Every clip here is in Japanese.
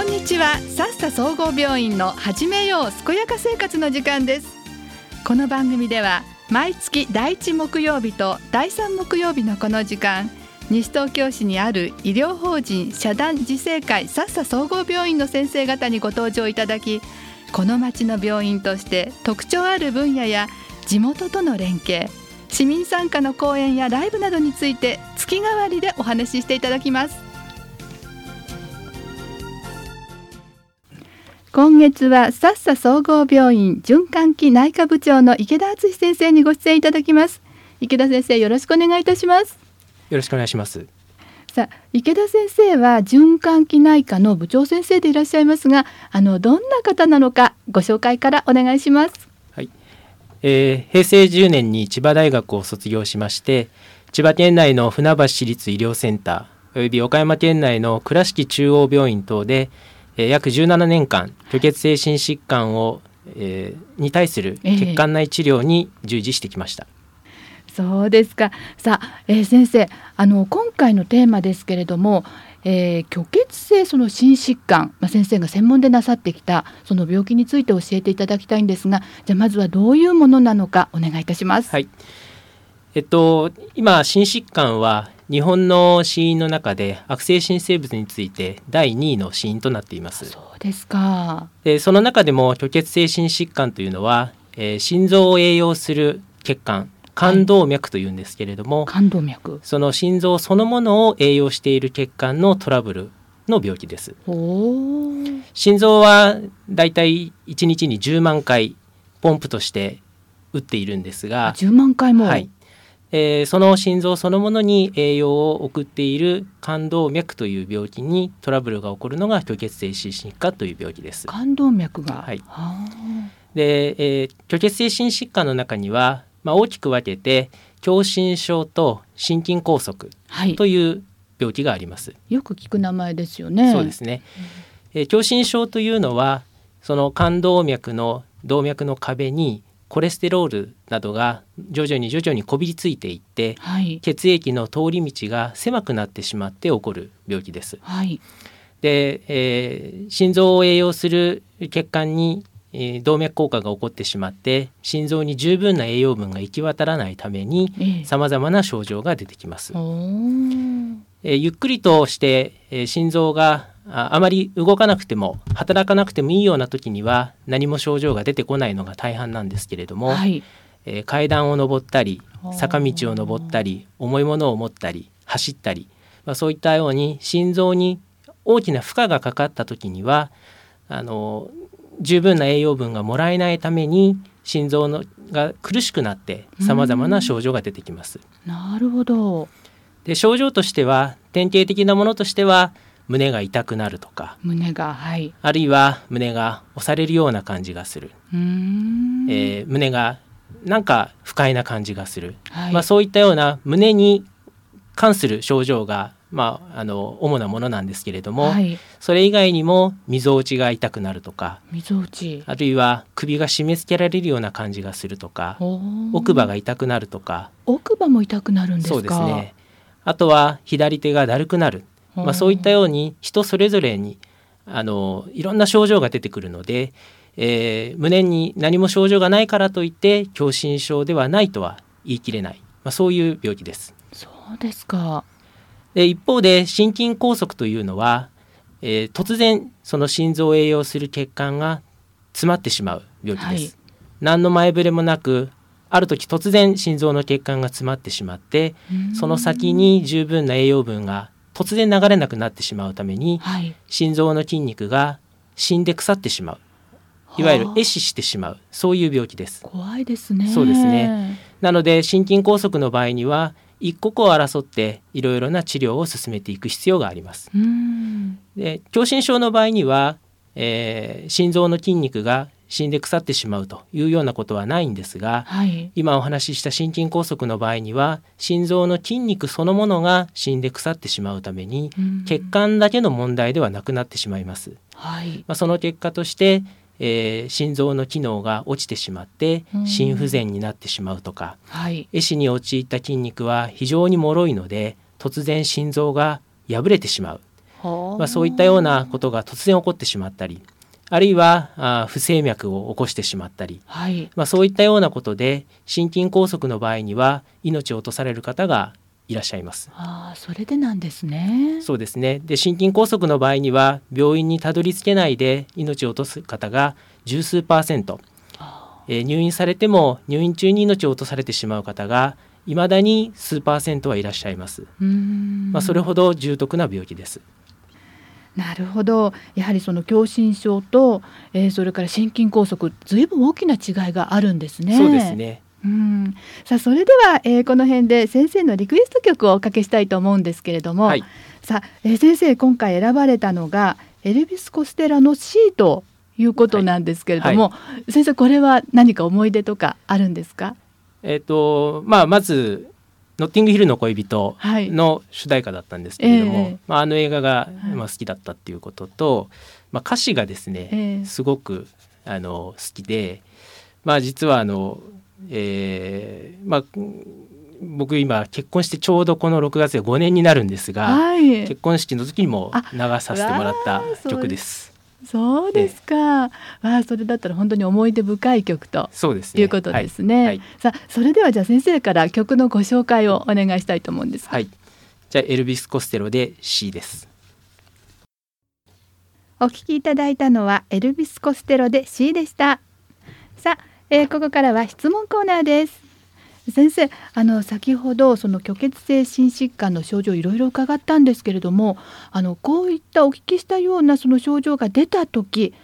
こんにちは。さっさ総合病院の始めよう健やか生活の時間です。この番組では毎月第1木曜日と第3木曜日のこの時間西東京市にある医療法人社団自生会さっさ総合病院の先生方にご登場いただきこの町の病院として特徴ある分野や地元との連携市民参加の講演やライブなどについて月替わりでお話ししていただきます。今月はさっさ総合病院循環器内科部長の池田敦先生にご出演いただきます。池田先生よろしくお願いいたします。よろしくお願いします。さあ池田先生は循環器内科の部長先生でいらっしゃいますがあのどんな方なのかご紹介からお願いします。はい、えー、平成10年に千葉大学を卒業しまして千葉県内の船橋市立医療センターおよび岡山県内の倉敷中央病院等でえー、約17年間虚血性心疾患を、えー、に対する血管内治療に従事してきました。えー、そうですかさあ、えー、先生あの今回のテーマですけれども、えー、虚血性その心疾患、まあ、先生が専門でなさってきたその病気について教えていただきたいんですがじゃあまずはどういうものなのかお願いいたします。はいえっと、今心疾患は日本の死因の中で悪性新生物について第2位の死因となっています。そうですか。でその中でも虚血性心疾患というのは、えー、心臓を栄養する血管冠動脈というんですけれども、はい、冠動脈。その心臓そのものを栄養している血管のトラブルの病気です。心臓はだいたい1日に10万回ポンプとして打っているんですが10万回も、はい、えー、その心臓そのものに栄養を送っている冠動脈という病気にトラブルが起こるのが虚血性心疾患という病気です。冠動脈が、はい、で、えー、虚血性心疾患の中には、まあ、大きく分けて狭心症と心筋梗塞という病気があります。はい、よく聞く名前ですよね。そうですね。えー、狭心症というのはその冠動脈の動脈の壁にコレステロールなどが徐々に徐々にこびりついていって、はい、血液の通り道が狭くなってしまって起こる病気です。はい、で、えー、心臓を栄養する血管に、えー、動脈硬化が起こってしまって心臓に十分な栄養分が行き渡らないためにさまざまな症状が出てきます。えー、ゆっくりとして、えー、心臓があまり動かなくても働かなくてもいいような時には何も症状が出てこないのが大半なんですけれども、はい、えー、階段を上ったり坂道を上ったり重いものを持ったり走ったり、まあ、そういったように心臓に大きな負荷がかかった時にはあの十分な栄養分がもらえないために心臓のが苦しくなってさまざまな症状が出てきます。なるほど。で症状としては典型的なものとしては胸が痛くなるとか。胸がはい。あるいは胸が押されるような感じがする、えー、胸がなんか不快な感じがする、はい、まあ、そういったような胸に関する症状が、まあ、あの主なものなんですけれども、はい、それ以外にもみぞおちが痛くなるとか。みぞおち。あるいは首が締め付けられるような感じがするとか。奥歯が痛くなるとか。奥歯も痛くなるんですそうですね。あとは左手がだるくなるまあ、そういったように人それぞれにあのいろんな症状が出てくるので、えー、胸に何も症状がないからといって狭心症ではないとは言い切れない、まあ、そういう病気です。そうですか。で一方で心筋梗塞というのは、えー、突然その心臓を栄養する血管が詰まってしまう病気です。はい、何の前触れもなくある時突然心臓の血管が詰まってしまってその先に十分な栄養分が突然流れなくなってしまうために、はい、心臓の筋肉が死んで腐ってしまう。いわゆる壊死してしまう。そういう病気です。怖いですね。そうですね。なので心筋梗塞の場合には一刻を争っていろいろな治療を進めていく必要があります。で狭心症の場合には、えー、心臓の筋肉が死んで腐ってしまうというようなことはないんですが、はい、今お話しした心筋梗塞の場合には心臓の筋肉そのものが死んで腐ってしまうために、血管だけの問題ではなくなってしまいます。はい、まあ、その結果としてえー、心臓の機能が落ちてしまって心不全になってしまうとか、はい、壊死に陥った筋肉は非常に脆いので突然心臓が破れてしまう。まあ、そういったようなことが突然起こってしまったりあるいはあ不整脈を起こしてしまったり、はい、まあ、そういったようなことで心筋梗塞の場合には命を落とされる方がいらっしゃいます。ああ、それでなんですね。そうですね。で、心筋梗塞の場合には病院にたどり着けないで命を落とす方が十数パーセント、えー、入院されても入院中に命を落とされてしまう方がいまだに数パーセントはいらっしゃいます。まあ、それほど重篤な病気です。なるほど。やはりその狭心症と、えー、それから心筋梗塞ずいぶん大きな違いがあるんですね。そうですね。うん。さあそれでは、えー、この辺で先生のリクエスト曲をおかけしたいと思うんですけれども、はい、さあ、えー、先生今回選ばれたのがエルビス・コステラの C ということなんですけれども、はい。はい、先生これは何か思い出とかあるんですか？えっ、とまあまずノッティングヒルの恋人の主題歌だったんですけれども、はいえ。ー、まあ、あの映画が、まあ、好きだったっていうことと、まあ、歌詞がですね、えー、すごくあの好きで、まあ、実はあの、えー、まあ僕今結婚してちょうどこの6月で5年になるんですが、はい、結婚式の時にも流させてもらった曲です。そうですか。ああ、それだったら本当に思い出深い曲とそうです、ね、いうことですね。はい、さあ、それではじゃあ先生から曲のご紹介をお願いしたいと思うんですはい。じゃあエルビスコステロで C です。お聞きいただいたのはエルビスコステロで C でした。さあ、えー、ここからは質問コーナーです。先生あの先ほどその虚血性心疾患の症状いろいろ伺ったんですけれどもあのこういったお聞きしたようなその症状が出た時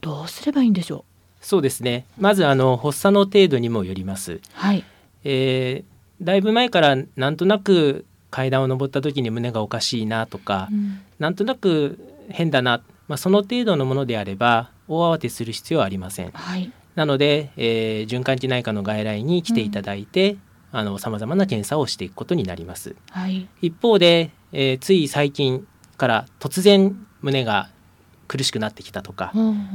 どうすればいいんでしょう？そうですね。まずあの発作の程度にもよります、はい。えー、だいぶ前からなんとなく階段を上った時に胸がおかしいなとか、うん、なんとなく変だな、まあ、その程度のものであれば大慌てする必要はありません。はいなので、えー、循環器内科の外来に来ていただいて、さまざまな検査をしていくことになります。はい、一方で、えー、つい最近から突然胸が苦しくなってきたとか、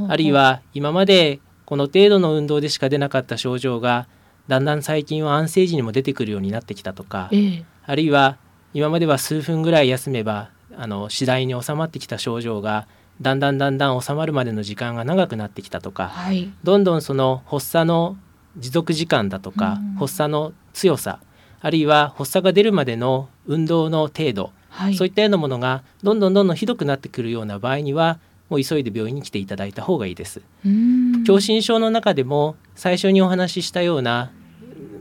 あるいは今までこの程度の運動でしか出なかった症状がだんだん最近は安静時にも出てくるようになってきたとか、えー、あるいは今までは数分ぐらい休めばあの次第に収まってきた症状がだんだんだんだん収まるまでの時間が長くなってきたとか、はい、どんどんその発作の持続時間だとか、うん、発作の強さあるいは発作が出るまでの運動の程度、はい、そういったようなものがどんどんどんどんひどくなってくるような場合にはもう急いで病院に来ていただいた方がいいです。狭心症の中でも最初にお話ししたような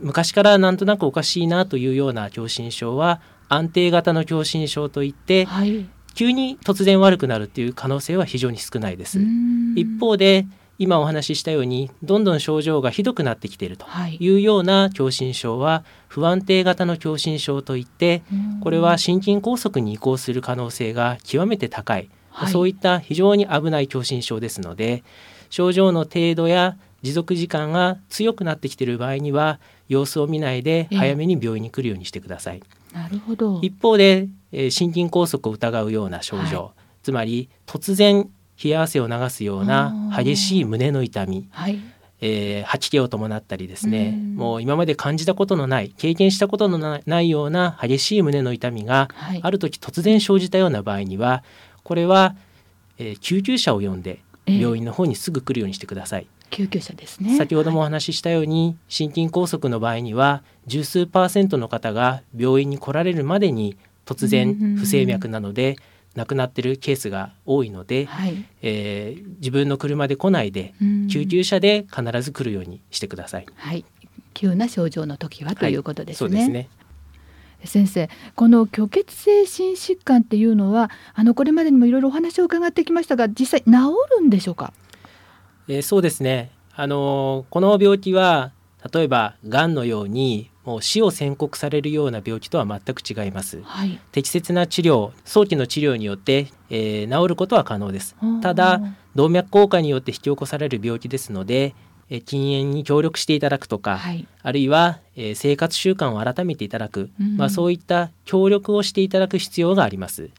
昔からなんとなくおかしいなというような狭心症は安定型の狭心症といって、はい、急に突然悪くなるっていう可能性は非常に少ないです。一方で今お話ししたようにどんどん症状がひどくなってきているとい。うような狭心症は不安定型の狭心症といってこれは心筋梗塞に移行する可能性が極めて高い、はい、そういった非常に危ない狭心症ですので症状の程度や持続時間が強くなってきている場合には様子を見ないで早めに病院に来るようにしてください。なるほど。一方で、えー、心筋梗塞を疑うような症状、はい、つまり突然冷や汗を流すような激しい胸の痛み、はい、えー、吐き気を伴ったりですね。もう今まで感じたことのない経験したことのないような激しい胸の痛みが、はい、ある時突然生じたような場合にはこれは、えー、救急車を呼んで病院の方にすぐ来るようにしてください。救急車ですね。先ほどもお話ししたように、はい、心筋梗塞の場合には十数パーセントの方が病院に来られるまでに突然不整脈なので亡くなってるケースが多いので、はい、えー、自分の車で来ないで救急車で必ず来るようにしてください。はい、急な症状の時はということですね。はい、すね。先生この虚血性心疾患っていうのはあのこれまでにもいろいろお話を伺ってきましたが実際治るんでしょうか、えー、そうですね。あのこの病気は例えばがんのようにもう死を宣告されるような病気とは全く違います、はい、適切な治療早期の治療によって、えー、治ることは可能です。ただ動脈硬化によって引き起こされる病気ですのでえ禁煙に協力していただくとか、はい、あるいは、えー、生活習慣を改めていただく、うん、まあ、そういった協力をしていただく必要があります。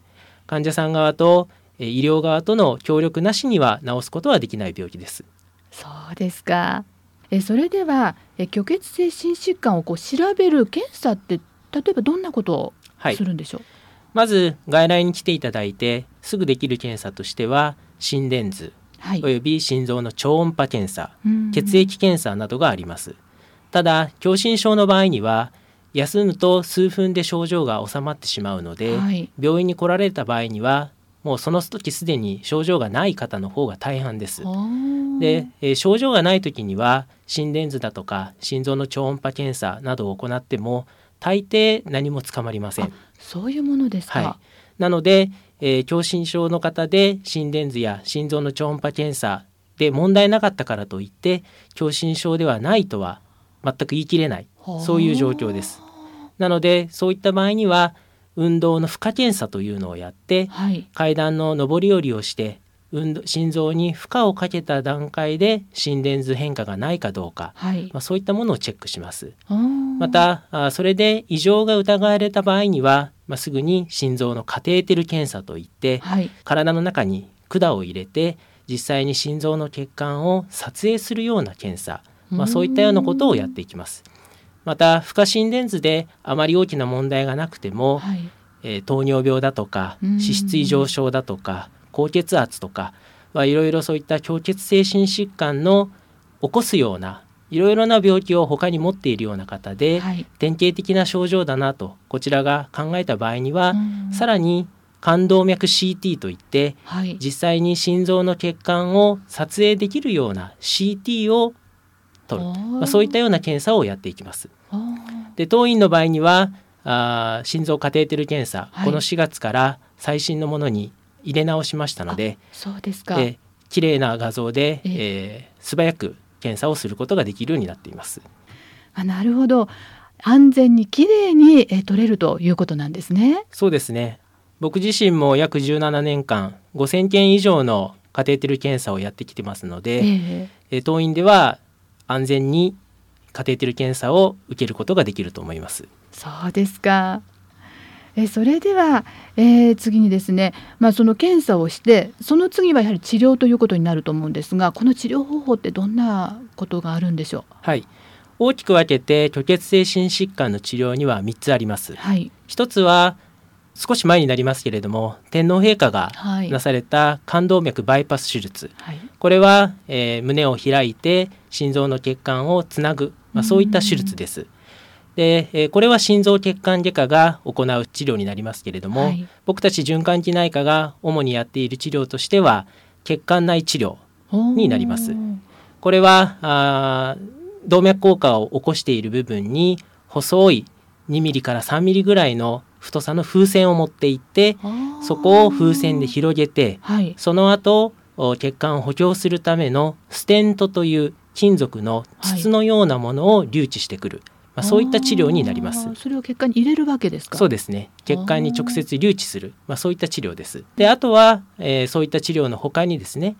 患者さん側と、えー、医療側との協力なしには治すことはできない病気です。そうですか。えそれではえ虚血性心疾患をこう調べる検査って例えばどんなことをするんでしょう、はい、まず外来に来ていただいてすぐできる検査としては心電図、はい、および心臓の超音波検査、血液検査などがあります。ただ狭心症の場合には休むと数分で症状が治まってしまうので、はい、病院に来られた場合にはもうその時すでに症状がない方の方が大半です。で、えー、症状がない時には心電図だとか心臓の超音波検査などを行っても大抵何もつかまりません。そういうものですか。はい、なので、えー、狭心症の方で心電図や心臓の超音波検査で問題なかったからといって狭心症ではないとは全く言い切れないそういう状況です。なのでそういった場合には運動の負荷検査というのをやって、はい、階段の上り下りをして運動心臓に負荷をかけた段階で心電図変化がないかどうか、はい、まあ、そういったものをチェックします。またあそれで異常が疑われた場合には、まあ、すぐに心臓のカテーテル検査といって、はい、体の中に管を入れて実際に心臓の血管を撮影するような検査、まあ、そういったようなことをやっていきます。また負荷心電図であまり大きな問題がなくても、はい、えー、糖尿病だとか脂質異常症だとか高血圧とかいろいろそういった虚血性心疾患の起こすようないろいろな病気を他に持っているような方で、はい、典型的な症状だなとこちらが考えた場合には、さらに冠動脈 CT といって、はい、実際に心臓の血管を撮影できるような CT を取る、まあ、そういったような検査をやっていきます。で当院の場合にはあ心臓カテーテル検査、はい、この4月から最新のものに入れ直しましたのでそうですか、え綺麗な画像で、えー、素早く検査をすることができるようになっています。あなるほど。安全に綺麗に、え取れるということなんですね。そうですね。僕自身も約17年間5000件以上のカテーテル検査をやってきてますので、えー、当院では安全にカテーテル検査を受けることができると思います。そうですか。えそれでは、えー、次にですね、まあ、その検査をしてその次はやはり治療ということになると思うんですがこの治療方法ってどんなことがあるんでしょう？はい大きく分けて虚血性心疾患の治療には3つあります。はい、1つは少し前になりますけれども天皇陛下がなされた冠動脈バイパス手術、はい、これは、えー、胸を開いて心臓の血管をつなぐ、まあ、そういった手術です。で、えー、これは心臓血管外科が行う治療になりますけれども、はい、僕たち循環器内科が主にやっている治療としては血管内治療になります。これはあ動脈硬化を起こしている部分に細い2ミリから3ミリぐらいの太さの風船を持っていってそこを風船で広げて、はい、その後血管を補強するためのステントという金属の筒のようなものを留置してくる、はい、まあ、そういった治療になります。それを血管に入れるわけですか？そうですね。血管に直接留置する。まあ、そういった治療です。であとは、えー、そういった治療の他にですね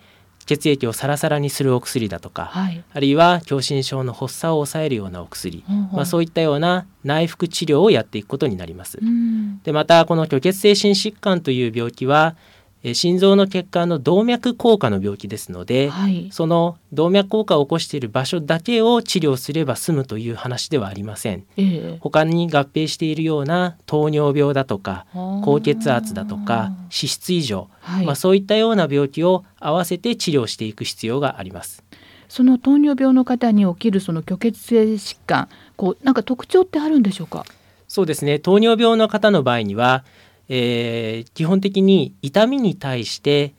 血液をサラサラにするお薬だとか、はい、あるいは狭心症の発作を抑えるようなお薬、うんう。ん、まあ、そういったような内服治療をやっていくことになります。でまたこの虚血性心疾患という病気はえ心臓の血管の動脈硬化の病気ですので、はい、その動脈硬化を起こしている場所だけを治療すれば済むという話ではありません、えー、他に合併しているような糖尿病だとか高血圧だとか脂質異常、はい、まあ、そういったような病気を合わせて治療していく必要があります。その糖尿病の方に起きるその虚血性疾患こうなんか特徴ってあるんでしょうか？そうですね。糖尿病の方の場合にはえー、基本的に痛みに対して、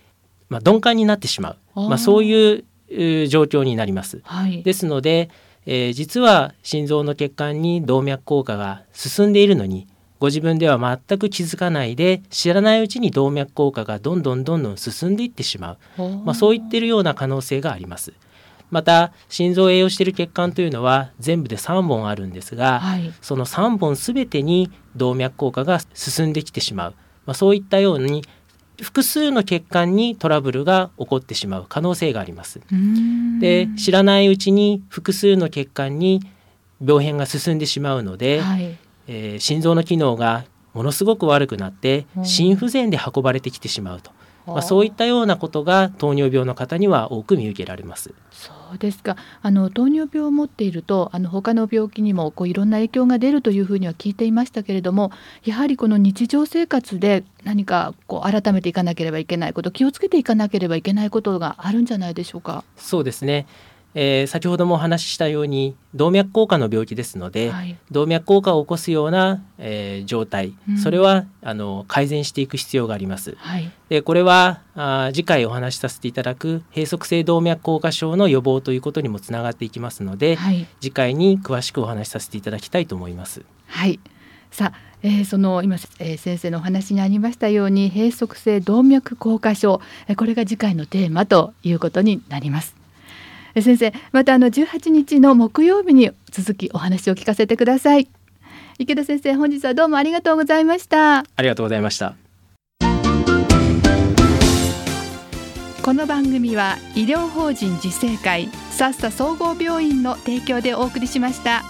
まあ、鈍感になってしまう。まあ、そういう状況になります。はい、ですので、えー、実は心臓の血管に動脈硬化が進んでいるのにご自分では全く気づかないで知らないうちに動脈硬化がどんどんどんどん進んでいってしまう、まあ、そういってるような可能性があります。また心臓を栄養している血管というのは全部で3本あるんですが、はい、その3本全てに動脈硬化が進んできてしまう、まあ、そういったように複数の血管にトラブルが起こってしまう可能性があります。で知らないうちに複数の血管に病変が進んでしまうので、はい、えー、心臓の機能がものすごく悪くなって心不全で運ばれてきてしまうと。まあ、そういったようなことが糖尿病の方には多く見受けられます。うですかあの糖尿病を持っているとあの他の病気にもこういろんな影響が出るというふうには聞いていましたけれどもやはりこの日常生活で何かこう改めていかなければいけないこと気をつけていかなければいけないことがあるんじゃないでしょうか？そうですねえー、先ほどもお話ししたように動脈硬化の病気ですので、はい、動脈硬化を起こすような、えー、状態、うん、それはあの改善していく必要があります。はい、でこれはあ次回お話しさせていただく閉塞性動脈硬化症の予防ということにもつながっていきますので、はい、次回に詳しくお話しさせていただきたいと思います。はい。さあ、えー、その今、えー、先生のお話にありましたように閉塞性動脈硬化症、えー、これが次回のテーマということになります。先生またあの18日の木曜日に続きお話を聞かせてください。池田先生本日はどうもありがとうございました。ありがとうございました。この番組は医療法人自生会さっさ総合病院の提供でお送りしました。